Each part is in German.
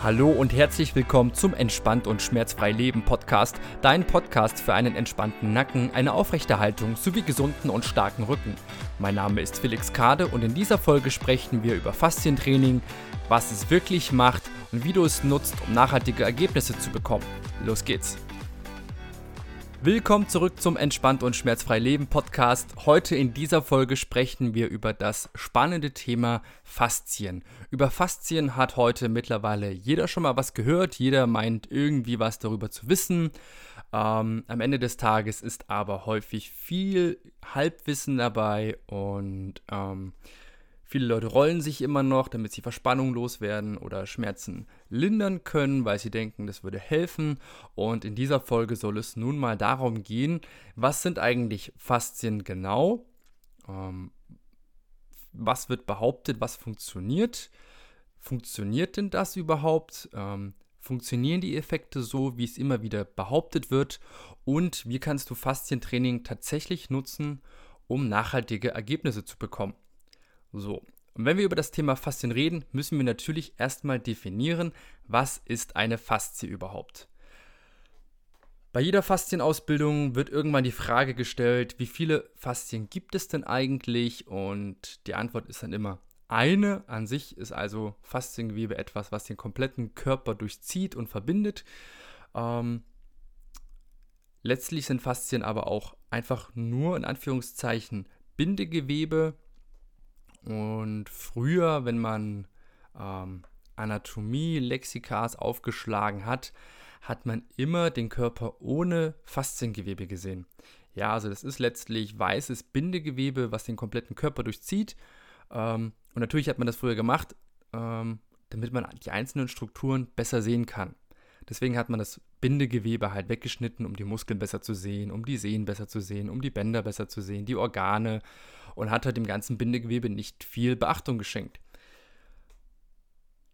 Hallo und herzlich willkommen zum Entspannt und Schmerzfrei Leben Podcast, dein Podcast für einen entspannten Nacken, eine aufrechte Haltung sowie gesunden und starken Rücken. Mein Name ist Felix Kade und in dieser Folge sprechen wir über Faszientraining, was es wirklich macht und wie du es nutzt, um nachhaltige Ergebnisse zu bekommen. Los geht's! Willkommen zurück zum Entspannt und Schmerzfrei Leben Podcast. Heute in dieser Folge sprechen wir über das spannende Thema Faszien. Über Faszien hat heute mittlerweile jeder schon mal was gehört, jeder meint irgendwie was darüber zu wissen. Ähm, am Ende des Tages ist aber häufig viel Halbwissen dabei und ähm, Viele Leute rollen sich immer noch, damit sie Verspannung loswerden oder Schmerzen lindern können, weil sie denken, das würde helfen. Und in dieser Folge soll es nun mal darum gehen, was sind eigentlich Faszien genau? Ähm, was wird behauptet, was funktioniert? Funktioniert denn das überhaupt? Ähm, funktionieren die Effekte so, wie es immer wieder behauptet wird? Und wie kannst du Faszientraining tatsächlich nutzen, um nachhaltige Ergebnisse zu bekommen? So, und wenn wir über das Thema Faszien reden, müssen wir natürlich erstmal definieren, was ist eine Faszie überhaupt. Bei jeder Faszienausbildung wird irgendwann die Frage gestellt, wie viele Faszien gibt es denn eigentlich? Und die Antwort ist dann immer eine. An sich ist also Fasziengewebe etwas, was den kompletten Körper durchzieht und verbindet. Ähm, letztlich sind Faszien aber auch einfach nur in Anführungszeichen Bindegewebe, und früher, wenn man ähm, Anatomie, Lexikas aufgeschlagen hat, hat man immer den Körper ohne Fasziengewebe gesehen. Ja, also das ist letztlich weißes Bindegewebe, was den kompletten Körper durchzieht. Ähm, und natürlich hat man das früher gemacht, ähm, damit man die einzelnen Strukturen besser sehen kann. Deswegen hat man das Bindegewebe halt weggeschnitten, um die Muskeln besser zu sehen, um die Sehnen besser zu sehen, um die Bänder besser zu sehen, die Organe und hat halt dem ganzen Bindegewebe nicht viel Beachtung geschenkt.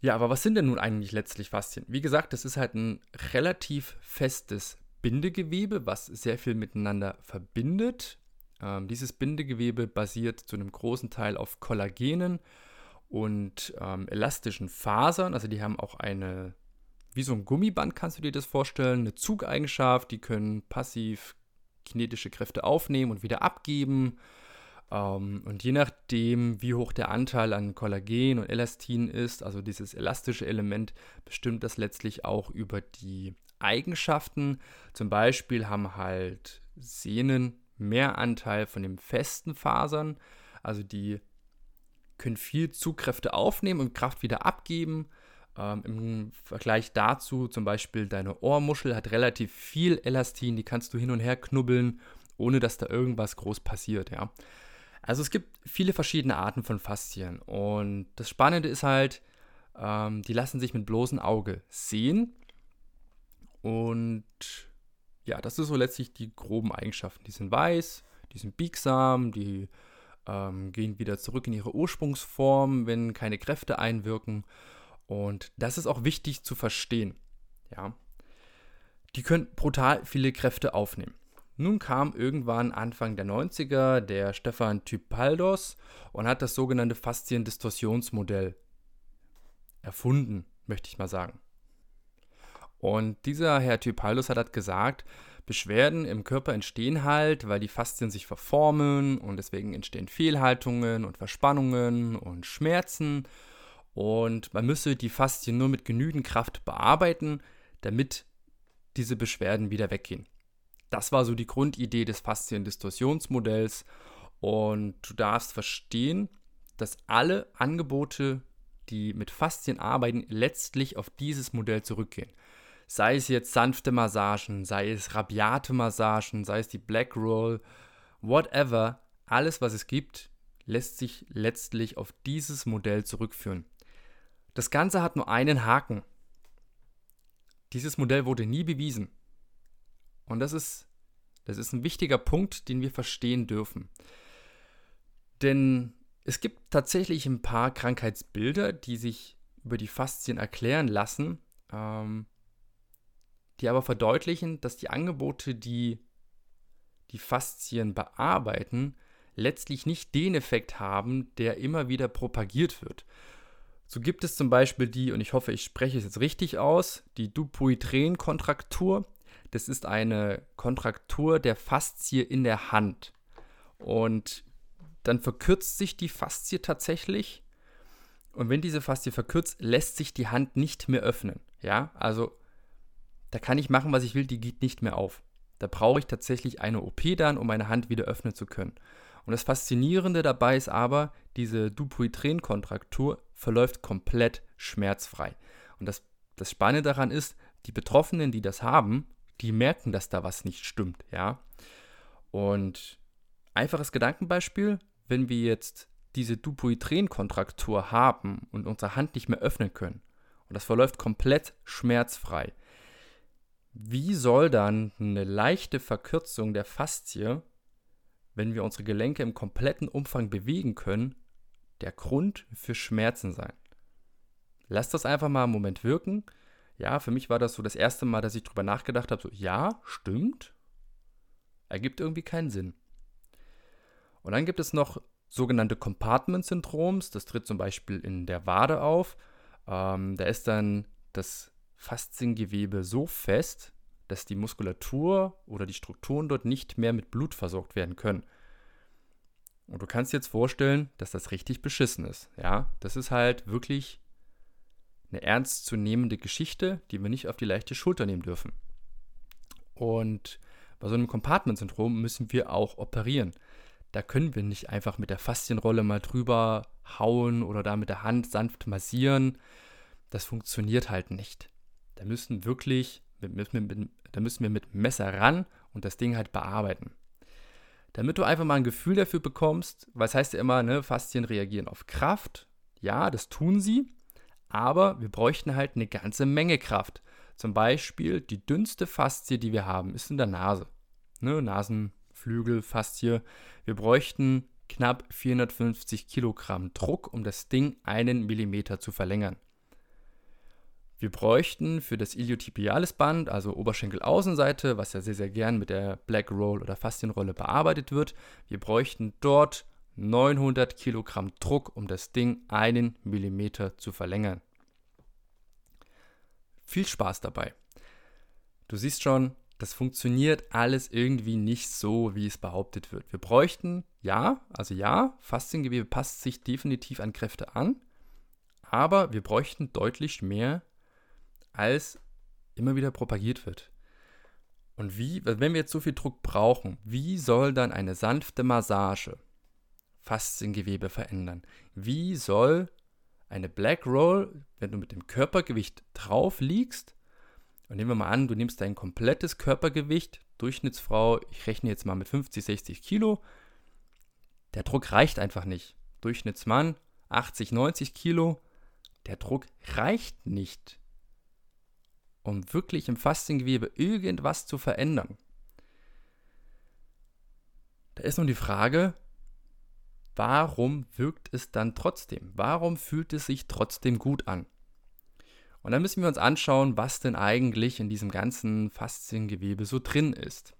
Ja, aber was sind denn nun eigentlich letztlich Faszien? Wie gesagt, das ist halt ein relativ festes Bindegewebe, was sehr viel miteinander verbindet. Ähm, dieses Bindegewebe basiert zu einem großen Teil auf Kollagenen und ähm, elastischen Fasern. Also die haben auch eine wie so ein Gummiband kannst du dir das vorstellen, eine Zugeigenschaft, die können passiv kinetische Kräfte aufnehmen und wieder abgeben. Ähm, und je nachdem, wie hoch der Anteil an Kollagen und Elastin ist, also dieses elastische Element, bestimmt das letztlich auch über die Eigenschaften. Zum Beispiel haben halt Sehnen mehr Anteil von den festen Fasern, also die können viel Zugkräfte aufnehmen und Kraft wieder abgeben. Ähm, Im Vergleich dazu zum Beispiel deine Ohrmuschel hat relativ viel Elastin, die kannst du hin und her knubbeln, ohne dass da irgendwas groß passiert, ja. Also es gibt viele verschiedene Arten von Faszien und das Spannende ist halt, ähm, die lassen sich mit bloßem Auge sehen und ja, das ist so letztlich die groben Eigenschaften. Die sind weiß, die sind biegsam, die ähm, gehen wieder zurück in ihre Ursprungsform, wenn keine Kräfte einwirken und das ist auch wichtig zu verstehen. Ja. Die können brutal viele Kräfte aufnehmen. Nun kam irgendwann Anfang der 90er der Stefan Typaldos und hat das sogenannte Fasziendistorsionsmodell erfunden, möchte ich mal sagen. Und dieser Herr Typaldos hat halt gesagt, Beschwerden im Körper entstehen halt, weil die Faszien sich verformen und deswegen entstehen Fehlhaltungen und Verspannungen und Schmerzen und man müsse die Faszien nur mit genügend Kraft bearbeiten, damit diese Beschwerden wieder weggehen. Das war so die Grundidee des Fasziendistorsionsmodells. Und du darfst verstehen, dass alle Angebote, die mit Faszien arbeiten, letztlich auf dieses Modell zurückgehen. Sei es jetzt sanfte Massagen, sei es rabiate Massagen, sei es die Black Roll, whatever, alles was es gibt, lässt sich letztlich auf dieses Modell zurückführen. Das Ganze hat nur einen Haken. Dieses Modell wurde nie bewiesen. Und das ist, das ist ein wichtiger Punkt, den wir verstehen dürfen. Denn es gibt tatsächlich ein paar Krankheitsbilder, die sich über die Faszien erklären lassen, ähm, die aber verdeutlichen, dass die Angebote, die die Faszien bearbeiten, letztlich nicht den Effekt haben, der immer wieder propagiert wird. So gibt es zum Beispiel die, und ich hoffe, ich spreche es jetzt richtig aus, die Dupuytren-Kontraktur. Das ist eine Kontraktur der Faszie in der Hand. Und dann verkürzt sich die Faszie tatsächlich. Und wenn diese Faszie verkürzt, lässt sich die Hand nicht mehr öffnen. Ja, also da kann ich machen, was ich will, die geht nicht mehr auf. Da brauche ich tatsächlich eine OP dann, um meine Hand wieder öffnen zu können. Und das Faszinierende dabei ist aber, diese Dupuytren-Kontraktur verläuft komplett schmerzfrei. Und das, das Spannende daran ist, die Betroffenen, die das haben, die merken, dass da was nicht stimmt, ja. Und einfaches Gedankenbeispiel, wenn wir jetzt diese Dupuytren-Kontraktur haben und unsere Hand nicht mehr öffnen können und das verläuft komplett schmerzfrei, wie soll dann eine leichte Verkürzung der Faszie, wenn wir unsere Gelenke im kompletten Umfang bewegen können, der Grund für Schmerzen sein? Lass das einfach mal einen Moment wirken. Ja, für mich war das so das erste Mal, dass ich drüber nachgedacht habe, so ja, stimmt, ergibt irgendwie keinen Sinn. Und dann gibt es noch sogenannte Compartment-Syndroms. Das tritt zum Beispiel in der Wade auf. Ähm, da ist dann das Fasziengewebe so fest, dass die Muskulatur oder die Strukturen dort nicht mehr mit Blut versorgt werden können. Und du kannst dir jetzt vorstellen, dass das richtig beschissen ist. Ja, das ist halt wirklich eine ernstzunehmende Geschichte, die wir nicht auf die leichte Schulter nehmen dürfen. Und bei so einem Compartment-Syndrom müssen wir auch operieren. Da können wir nicht einfach mit der Faszienrolle mal drüber hauen oder da mit der Hand sanft massieren. Das funktioniert halt nicht. Da müssen wirklich, da müssen wir mit Messer ran und das Ding halt bearbeiten. Damit du einfach mal ein Gefühl dafür bekommst, es heißt ja immer, ne, Faszien reagieren auf Kraft. Ja, das tun sie, aber wir bräuchten halt eine ganze Menge Kraft. Zum Beispiel die dünnste Faszie, die wir haben, ist in der Nase. Ne, Nasenflügel, Faszie. Wir bräuchten knapp 450 Kilogramm Druck, um das Ding einen Millimeter zu verlängern. Wir bräuchten für das Iliotibiales Band, also Oberschenkelaußenseite, was ja sehr, sehr gern mit der Black Roll oder Faszienrolle bearbeitet wird, wir bräuchten dort 900 Kilogramm Druck, um das Ding einen Millimeter zu verlängern. Viel Spaß dabei. Du siehst schon, das funktioniert alles irgendwie nicht so, wie es behauptet wird. Wir bräuchten, ja, also ja, Fasziengewebe passt sich definitiv an Kräfte an, aber wir bräuchten deutlich mehr als immer wieder propagiert wird. Und wie, wenn wir jetzt so viel Druck brauchen, wie soll dann eine sanfte Massage Fasziengewebe verändern? Wie soll eine Black Roll, wenn du mit dem Körpergewicht drauf liegst, und nehmen wir mal an, du nimmst dein komplettes Körpergewicht, Durchschnittsfrau, ich rechne jetzt mal mit 50, 60 Kilo, der Druck reicht einfach nicht. Durchschnittsmann 80, 90 Kilo, der Druck reicht nicht um wirklich im Fasziengewebe irgendwas zu verändern. Da ist nun die Frage, warum wirkt es dann trotzdem? Warum fühlt es sich trotzdem gut an? Und dann müssen wir uns anschauen, was denn eigentlich in diesem ganzen Fasziengewebe so drin ist.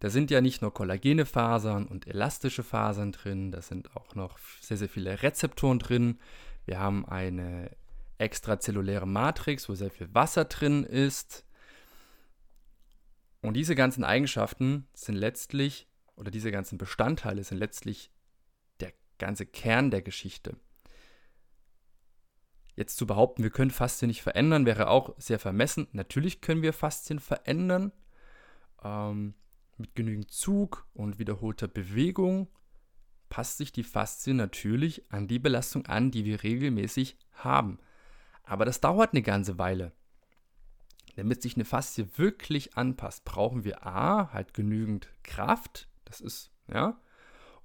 Da sind ja nicht nur kollagene Fasern und elastische Fasern drin, da sind auch noch sehr, sehr viele Rezeptoren drin. Wir haben eine extrazelluläre Matrix, wo sehr viel Wasser drin ist. Und diese ganzen Eigenschaften sind letztlich, oder diese ganzen Bestandteile sind letztlich der ganze Kern der Geschichte. Jetzt zu behaupten, wir können Faszien nicht verändern, wäre auch sehr vermessen. Natürlich können wir Faszien verändern. Ähm, mit genügend Zug und wiederholter Bewegung passt sich die Faszie natürlich an die Belastung an, die wir regelmäßig haben. Aber das dauert eine ganze Weile. Damit sich eine Faszie wirklich anpasst, brauchen wir A, halt genügend Kraft. Das ist, ja.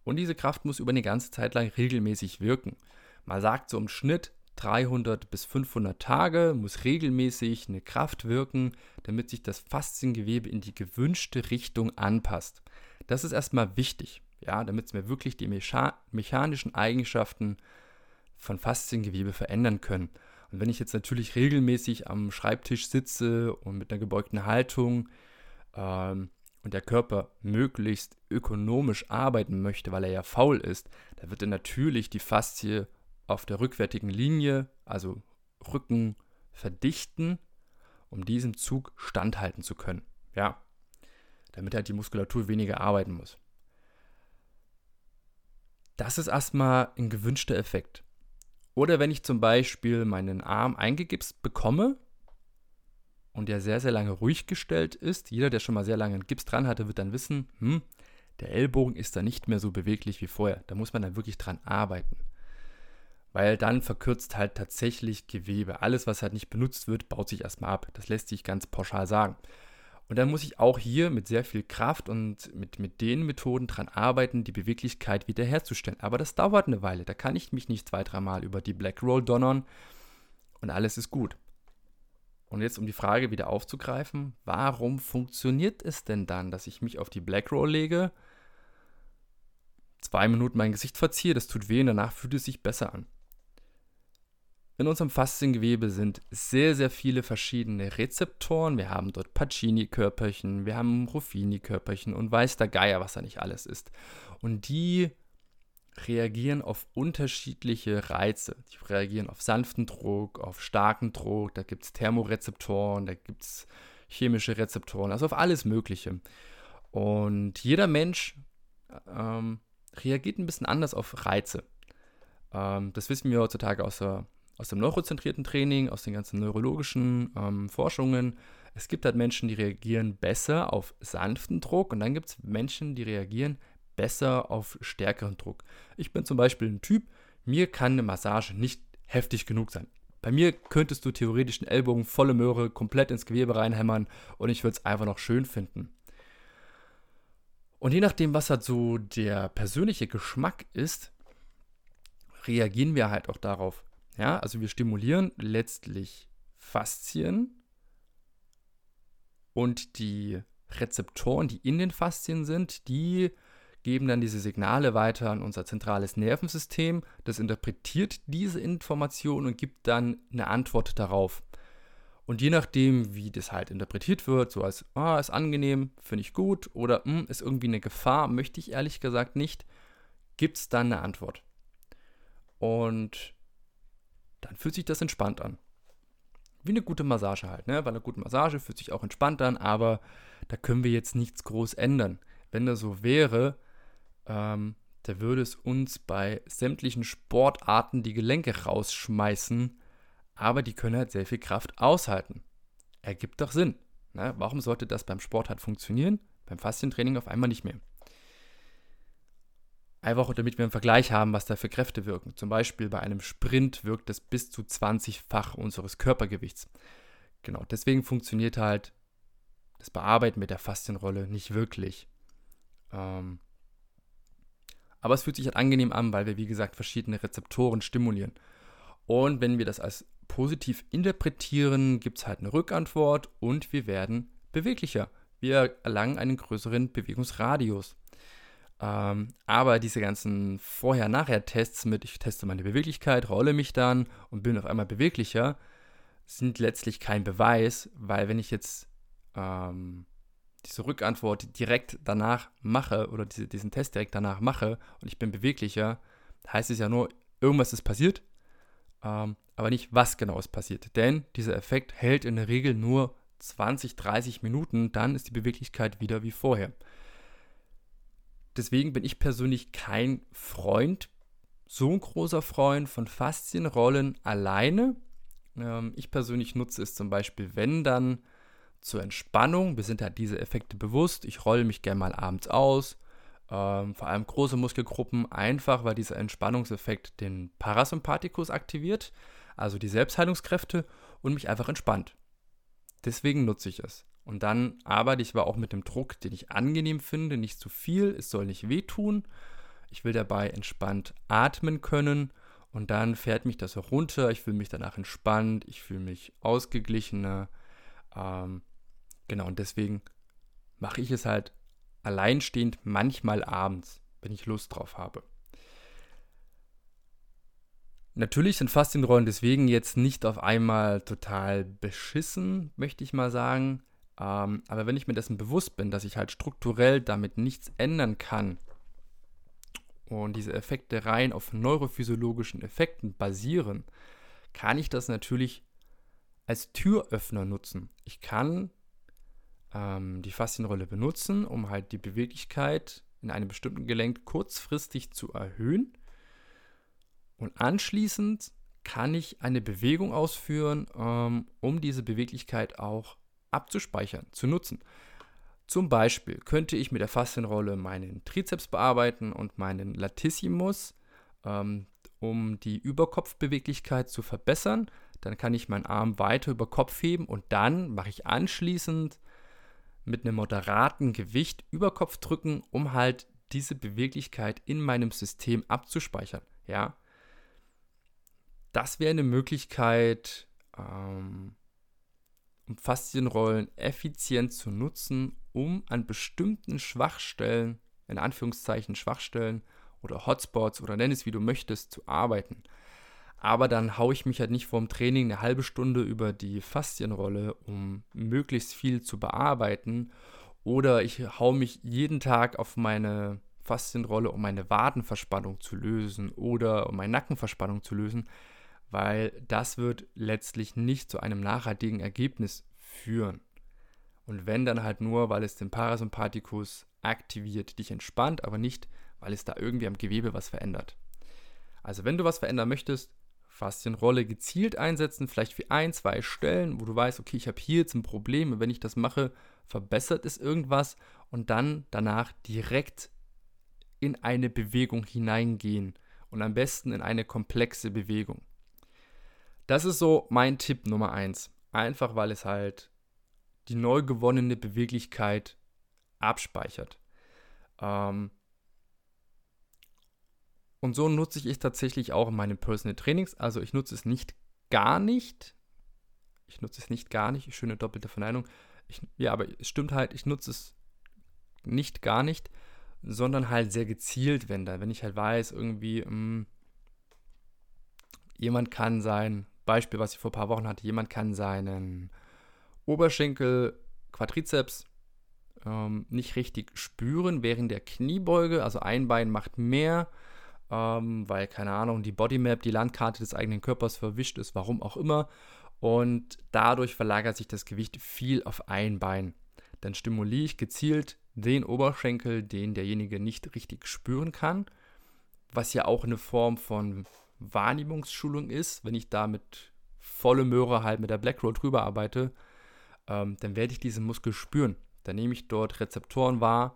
Und diese Kraft muss über eine ganze Zeit lang regelmäßig wirken. Man sagt so im Schnitt 300 bis 500 Tage muss regelmäßig eine Kraft wirken, damit sich das Fasziengewebe in die gewünschte Richtung anpasst. Das ist erstmal wichtig, ja, damit wir wirklich die mechanischen Eigenschaften von Fasziengewebe verändern können. Und wenn ich jetzt natürlich regelmäßig am Schreibtisch sitze und mit einer gebeugten Haltung ähm, und der Körper möglichst ökonomisch arbeiten möchte, weil er ja faul ist, da wird er natürlich die Faszie auf der rückwärtigen Linie, also Rücken verdichten, um diesem Zug standhalten zu können. Ja, damit halt die Muskulatur weniger arbeiten muss. Das ist erstmal ein gewünschter Effekt. Oder wenn ich zum Beispiel meinen Arm eingegipst bekomme und der sehr, sehr lange ruhig gestellt ist, jeder, der schon mal sehr lange einen Gips dran hatte, wird dann wissen, hm, der Ellbogen ist da nicht mehr so beweglich wie vorher. Da muss man dann wirklich dran arbeiten. Weil dann verkürzt halt tatsächlich Gewebe. Alles, was halt nicht benutzt wird, baut sich erstmal ab. Das lässt sich ganz pauschal sagen. Und dann muss ich auch hier mit sehr viel Kraft und mit, mit den Methoden dran arbeiten, die Beweglichkeit wiederherzustellen. Aber das dauert eine Weile. Da kann ich mich nicht zwei, dreimal über die Black Roll donnern und alles ist gut. Und jetzt, um die Frage wieder aufzugreifen, warum funktioniert es denn dann, dass ich mich auf die Black Roll lege, zwei Minuten mein Gesicht verziehe, das tut weh und danach fühlt es sich besser an? In unserem Fasziengewebe sind sehr, sehr viele verschiedene Rezeptoren. Wir haben dort Pacini-Körperchen, wir haben Ruffini-Körperchen und weiß der Geier, was da nicht alles ist. Und die reagieren auf unterschiedliche Reize. Die reagieren auf sanften Druck, auf starken Druck, da gibt es Thermorezeptoren, da gibt es chemische Rezeptoren, also auf alles Mögliche. Und jeder Mensch ähm, reagiert ein bisschen anders auf Reize. Ähm, das wissen wir heutzutage aus der aus dem neurozentrierten Training, aus den ganzen neurologischen ähm, Forschungen. Es gibt halt Menschen, die reagieren besser auf sanften Druck und dann gibt es Menschen, die reagieren besser auf stärkeren Druck. Ich bin zum Beispiel ein Typ, mir kann eine Massage nicht heftig genug sein. Bei mir könntest du theoretisch einen Ellbogen volle Möhre komplett ins Gewebe reinhämmern und ich würde es einfach noch schön finden. Und je nachdem, was halt so der persönliche Geschmack ist, reagieren wir halt auch darauf. Ja, also wir stimulieren letztlich Faszien und die Rezeptoren, die in den Faszien sind, die geben dann diese Signale weiter an unser zentrales Nervensystem. Das interpretiert diese Information und gibt dann eine Antwort darauf. Und je nachdem, wie das halt interpretiert wird, so als, ah, ist angenehm, finde ich gut, oder hm, ist irgendwie eine Gefahr, möchte ich ehrlich gesagt nicht, gibt es dann eine Antwort. Und dann fühlt sich das entspannt an. Wie eine gute Massage halt, ne? Weil eine gute Massage fühlt sich auch entspannt an, aber da können wir jetzt nichts groß ändern. Wenn das so wäre, ähm, da würde es uns bei sämtlichen Sportarten die Gelenke rausschmeißen, aber die können halt sehr viel Kraft aushalten. Ergibt doch Sinn. Ne? Warum sollte das beim Sport halt funktionieren, beim Faszientraining auf einmal nicht mehr? Einfach damit wir einen Vergleich haben, was da für Kräfte wirken. Zum Beispiel bei einem Sprint wirkt es bis zu 20-fach unseres Körpergewichts. Genau, deswegen funktioniert halt das Bearbeiten mit der Faszienrolle nicht wirklich. Ähm, aber es fühlt sich halt angenehm an, weil wir, wie gesagt, verschiedene Rezeptoren stimulieren. Und wenn wir das als positiv interpretieren, gibt es halt eine Rückantwort und wir werden beweglicher. Wir erlangen einen größeren Bewegungsradius. Ähm, aber diese ganzen Vorher-Nachher-Tests mit, ich teste meine Beweglichkeit, rolle mich dann und bin auf einmal beweglicher, sind letztlich kein Beweis, weil wenn ich jetzt ähm, diese Rückantwort direkt danach mache oder diese, diesen Test direkt danach mache und ich bin beweglicher, heißt es ja nur, irgendwas ist passiert, ähm, aber nicht, was genau ist passiert. Denn dieser Effekt hält in der Regel nur 20, 30 Minuten, dann ist die Beweglichkeit wieder wie vorher. Deswegen bin ich persönlich kein Freund, so ein großer Freund von Faszienrollen alleine. Ähm, ich persönlich nutze es zum Beispiel, wenn dann zur Entspannung. Wir sind halt diese Effekte bewusst. Ich rolle mich gerne mal abends aus. Ähm, vor allem große Muskelgruppen, einfach weil dieser Entspannungseffekt den Parasympathikus aktiviert, also die Selbstheilungskräfte und mich einfach entspannt. Deswegen nutze ich es. Und dann arbeite ich aber auch mit dem Druck, den ich angenehm finde, nicht zu viel, es soll nicht wehtun. Ich will dabei entspannt atmen können und dann fährt mich das auch runter. Ich fühle mich danach entspannt, ich fühle mich ausgeglichener. Ähm, genau, und deswegen mache ich es halt alleinstehend manchmal abends, wenn ich Lust drauf habe. Natürlich sind Faszienrollen deswegen jetzt nicht auf einmal total beschissen, möchte ich mal sagen. Ähm, aber wenn ich mir dessen bewusst bin, dass ich halt strukturell damit nichts ändern kann und diese Effekte rein auf neurophysiologischen Effekten basieren, kann ich das natürlich als Türöffner nutzen. Ich kann ähm, die Faszienrolle benutzen, um halt die Beweglichkeit in einem bestimmten Gelenk kurzfristig zu erhöhen. Und anschließend kann ich eine Bewegung ausführen, ähm, um diese Beweglichkeit auch abzuspeichern, zu nutzen. Zum Beispiel könnte ich mit der Faszienrolle meinen Trizeps bearbeiten und meinen Latissimus, ähm, um die Überkopfbeweglichkeit zu verbessern. Dann kann ich meinen Arm weiter über Kopf heben und dann mache ich anschließend mit einem moderaten Gewicht über Kopf drücken, um halt diese Beweglichkeit in meinem System abzuspeichern. Ja, das wäre eine Möglichkeit, ähm, um Faszienrollen effizient zu nutzen, um an bestimmten Schwachstellen, in Anführungszeichen Schwachstellen oder Hotspots oder nenn es wie du möchtest, zu arbeiten. Aber dann haue ich mich halt nicht vorm Training eine halbe Stunde über die Faszienrolle, um möglichst viel zu bearbeiten. Oder ich haue mich jeden Tag auf meine Faszienrolle, um meine Wadenverspannung zu lösen oder um meine Nackenverspannung zu lösen weil das wird letztlich nicht zu einem nachhaltigen Ergebnis führen. Und wenn dann halt nur, weil es den Parasympathikus aktiviert, dich entspannt, aber nicht, weil es da irgendwie am Gewebe was verändert. Also wenn du was verändern möchtest, Faszienrolle gezielt einsetzen, vielleicht für ein, zwei Stellen, wo du weißt, okay, ich habe hier jetzt ein Problem und wenn ich das mache, verbessert es irgendwas und dann danach direkt in eine Bewegung hineingehen und am besten in eine komplexe Bewegung. Das ist so mein Tipp Nummer eins. Einfach weil es halt die neu gewonnene Beweglichkeit abspeichert. Ähm und so nutze ich es tatsächlich auch in meinen Personal Trainings. Also ich nutze es nicht gar nicht. Ich nutze es nicht gar nicht. Schöne doppelte Verneinung. Ich, ja, aber es stimmt halt, ich nutze es nicht gar nicht, sondern halt sehr gezielt, wenn da, wenn ich halt weiß, irgendwie, mh, hm, jemand kann sein Beispiel, was ich vor ein paar Wochen hatte, jemand kann seinen Oberschenkel, Quadrizeps ähm, nicht richtig spüren während der Kniebeuge. Also ein Bein macht mehr, ähm, weil, keine Ahnung, die Bodymap, die Landkarte des eigenen Körpers verwischt ist, warum auch immer. Und dadurch verlagert sich das Gewicht viel auf ein Bein. Dann stimuliere ich gezielt den Oberschenkel, den derjenige nicht richtig spüren kann, was ja auch eine Form von Wahrnehmungsschulung ist, wenn ich da mit volle Möhre halt mit der Black Roll drüber arbeite, ähm, dann werde ich diesen Muskel spüren. Dann nehme ich dort Rezeptoren wahr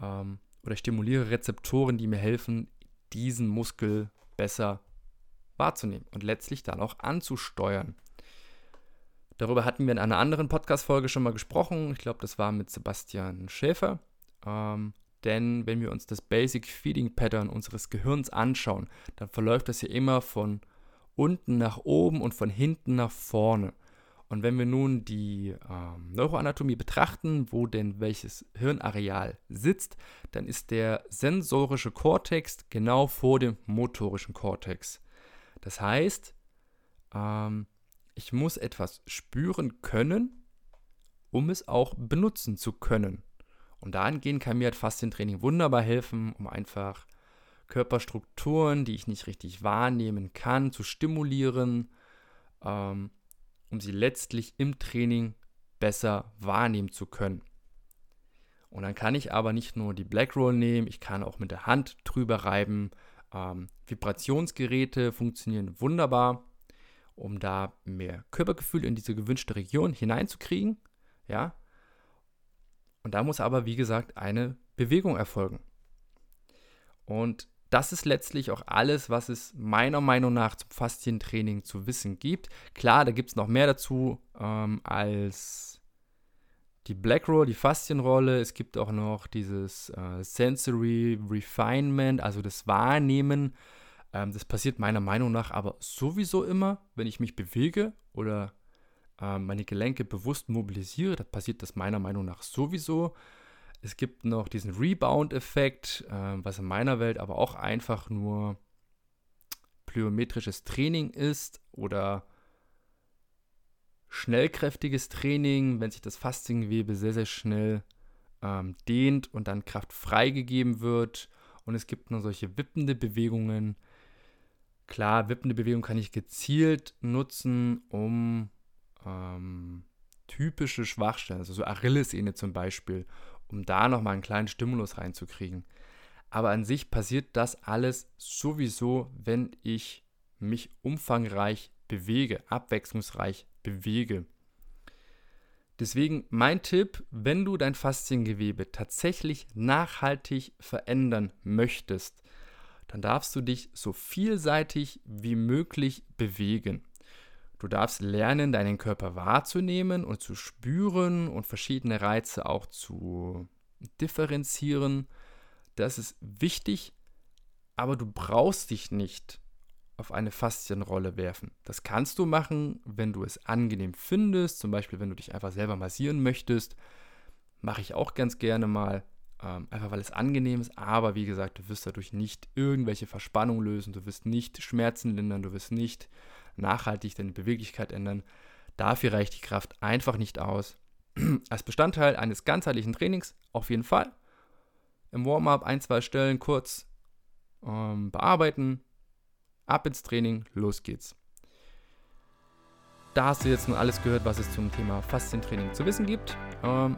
ähm, oder stimuliere Rezeptoren, die mir helfen, diesen Muskel besser wahrzunehmen und letztlich dann auch anzusteuern. Darüber hatten wir in einer anderen Podcast-Folge schon mal gesprochen. Ich glaube, das war mit Sebastian Schäfer. Ähm, denn wenn wir uns das Basic Feeding Pattern unseres Gehirns anschauen, dann verläuft das ja immer von unten nach oben und von hinten nach vorne. Und wenn wir nun die ähm, Neuroanatomie betrachten, wo denn welches Hirnareal sitzt, dann ist der sensorische Kortex genau vor dem motorischen Kortex. Das heißt, ähm, ich muss etwas spüren können, um es auch benutzen zu können. Und dahingehend kann mir halt Faszientraining wunderbar helfen, um einfach Körperstrukturen, die ich nicht richtig wahrnehmen kann, zu stimulieren, ähm, um sie letztlich im Training besser wahrnehmen zu können. Und dann kann ich aber nicht nur die Black Roll nehmen, ich kann auch mit der Hand drüber reiben. Ähm, Vibrationsgeräte funktionieren wunderbar, um da mehr Körpergefühl in diese gewünschte Region hineinzukriegen. Ja, und da muss aber, wie gesagt, eine Bewegung erfolgen. Und das ist letztlich auch alles, was es meiner Meinung nach zum Faszientraining zu wissen gibt. Klar, da gibt es noch mehr dazu ähm, als die Black Roll, die Faszienrolle. Es gibt auch noch dieses äh, Sensory Refinement, also das Wahrnehmen. Ähm, das passiert meiner Meinung nach aber sowieso immer, wenn ich mich bewege oder äh, meine Gelenke bewusst mobilisiere. Da passiert das meiner Meinung nach sowieso. Es gibt noch diesen Rebound-Effekt, äh, was in meiner Welt aber auch einfach nur plyometrisches Training ist oder schnellkräftiges Training, wenn sich das Fasziengewebe sehr, sehr schnell ähm, dehnt und dann Kraft freigegeben wird und es gibt noch solche wippende Bewegungen. Klar, wippende Bewegungen kann ich gezielt nutzen, um ähm, typische Schwachstellen, also so Achillessehne zum Beispiel, um da nochmal einen kleinen Stimulus reinzukriegen. Aber an sich passiert das alles sowieso, wenn ich mich umfangreich bewege, abwechslungsreich bewege. Deswegen mein Tipp, wenn du dein Fasziengewebe tatsächlich nachhaltig verändern möchtest, dann darfst du dich so vielseitig wie möglich bewegen. Du darfst lernen, deinen Körper wahrzunehmen und zu spüren und verschiedene Reize auch zu differenzieren. Das ist wichtig, aber du brauchst dich nicht auf eine Faszienrolle werfen. Das kannst du machen, wenn du es angenehm findest, zum Beispiel wenn du dich einfach selber massieren möchtest. Mache ich auch ganz gerne mal, ähm, einfach weil es angenehm ist. Aber wie gesagt, du wirst dadurch nicht irgendwelche Verspannungen lösen, du wirst nicht Schmerzen lindern, du wirst nicht nachhaltig deine Beweglichkeit ändern. Dafür reicht die Kraft einfach nicht aus. Als Bestandteil eines ganzheitlichen Trainings auf jeden Fall. Im Warm-up ein, zwei Stellen kurz ähm, bearbeiten, ab ins Training, los geht's. Da hast du jetzt nun alles gehört, was es zum Thema Faszientraining zu wissen gibt. Ähm,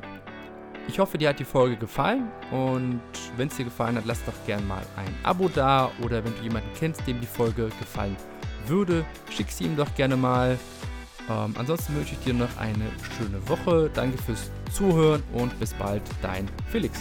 ich hoffe, dir hat die Folge gefallen und wenn es dir gefallen hat, lass doch gerne mal ein Abo da oder wenn du jemanden kennst, dem die Folge gefallen würde, schick sie ihm doch gerne mal. Ähm, ansonsten wünsche ich dir noch eine schöne Woche. Danke fürs Zuhören und bis bald, dein Felix.